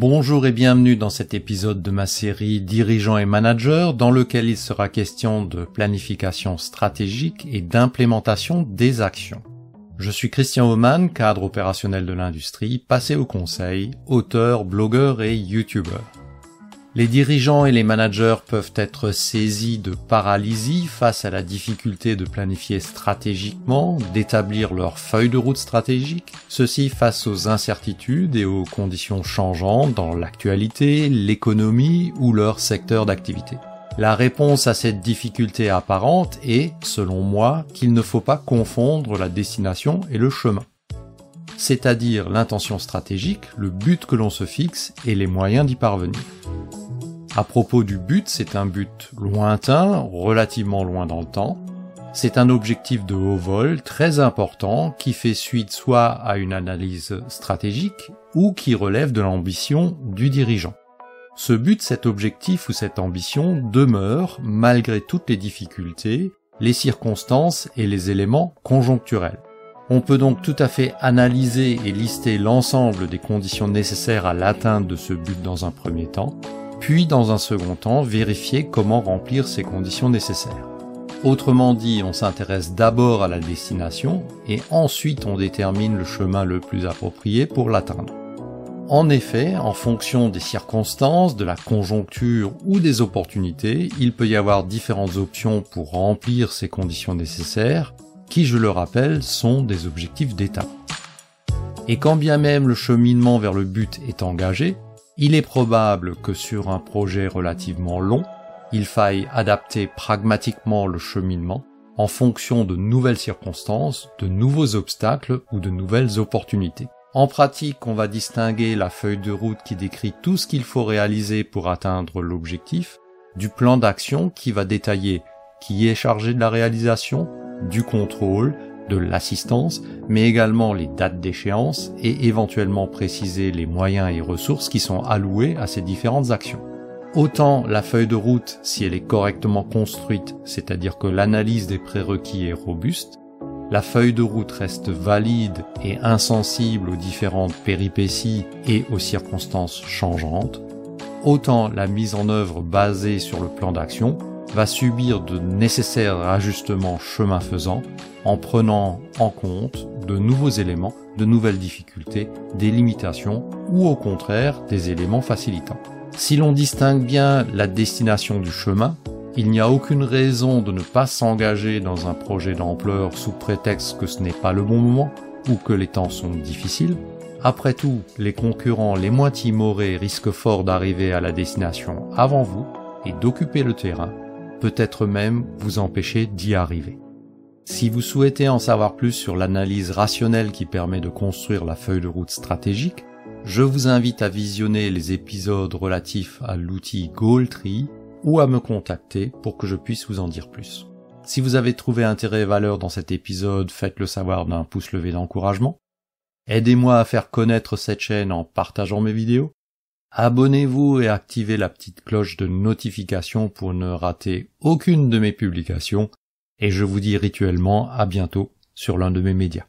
Bonjour et bienvenue dans cet épisode de ma série Dirigeants et managers dans lequel il sera question de planification stratégique et d'implémentation des actions. Je suis Christian Oman, cadre opérationnel de l'industrie, passé au conseil, auteur, blogueur et youtubeur. Les dirigeants et les managers peuvent être saisis de paralysie face à la difficulté de planifier stratégiquement, d'établir leur feuille de route stratégique, ceci face aux incertitudes et aux conditions changeantes dans l'actualité, l'économie ou leur secteur d'activité. La réponse à cette difficulté apparente est, selon moi, qu'il ne faut pas confondre la destination et le chemin c'est-à-dire l'intention stratégique, le but que l'on se fixe et les moyens d'y parvenir. À propos du but, c'est un but lointain, relativement loin dans le temps. C'est un objectif de haut vol très important qui fait suite soit à une analyse stratégique ou qui relève de l'ambition du dirigeant. Ce but, cet objectif ou cette ambition demeure malgré toutes les difficultés, les circonstances et les éléments conjoncturels. On peut donc tout à fait analyser et lister l'ensemble des conditions nécessaires à l'atteinte de ce but dans un premier temps, puis dans un second temps vérifier comment remplir ces conditions nécessaires. Autrement dit, on s'intéresse d'abord à la destination et ensuite on détermine le chemin le plus approprié pour l'atteindre. En effet, en fonction des circonstances, de la conjoncture ou des opportunités, il peut y avoir différentes options pour remplir ces conditions nécessaires, qui, je le rappelle, sont des objectifs d'étape. Et quand bien même le cheminement vers le but est engagé, il est probable que sur un projet relativement long, il faille adapter pragmatiquement le cheminement en fonction de nouvelles circonstances, de nouveaux obstacles ou de nouvelles opportunités. En pratique, on va distinguer la feuille de route qui décrit tout ce qu'il faut réaliser pour atteindre l'objectif, du plan d'action qui va détailler qui est chargé de la réalisation, du contrôle, de l'assistance, mais également les dates d'échéance et éventuellement préciser les moyens et ressources qui sont alloués à ces différentes actions. Autant la feuille de route, si elle est correctement construite, c'est-à-dire que l'analyse des prérequis est robuste, la feuille de route reste valide et insensible aux différentes péripéties et aux circonstances changeantes, autant la mise en œuvre basée sur le plan d'action va subir de nécessaires ajustements chemin faisant en prenant en compte de nouveaux éléments, de nouvelles difficultés, des limitations ou au contraire des éléments facilitants. Si l'on distingue bien la destination du chemin, il n'y a aucune raison de ne pas s'engager dans un projet d'ampleur sous prétexte que ce n'est pas le bon moment ou que les temps sont difficiles. Après tout, les concurrents les moins timorés risquent fort d'arriver à la destination avant vous et d'occuper le terrain peut-être même vous empêcher d'y arriver. Si vous souhaitez en savoir plus sur l'analyse rationnelle qui permet de construire la feuille de route stratégique, je vous invite à visionner les épisodes relatifs à l'outil Goaltree ou à me contacter pour que je puisse vous en dire plus. Si vous avez trouvé intérêt et valeur dans cet épisode, faites-le savoir d'un pouce levé d'encouragement. Aidez-moi à faire connaître cette chaîne en partageant mes vidéos Abonnez-vous et activez la petite cloche de notification pour ne rater aucune de mes publications et je vous dis rituellement à bientôt sur l'un de mes médias.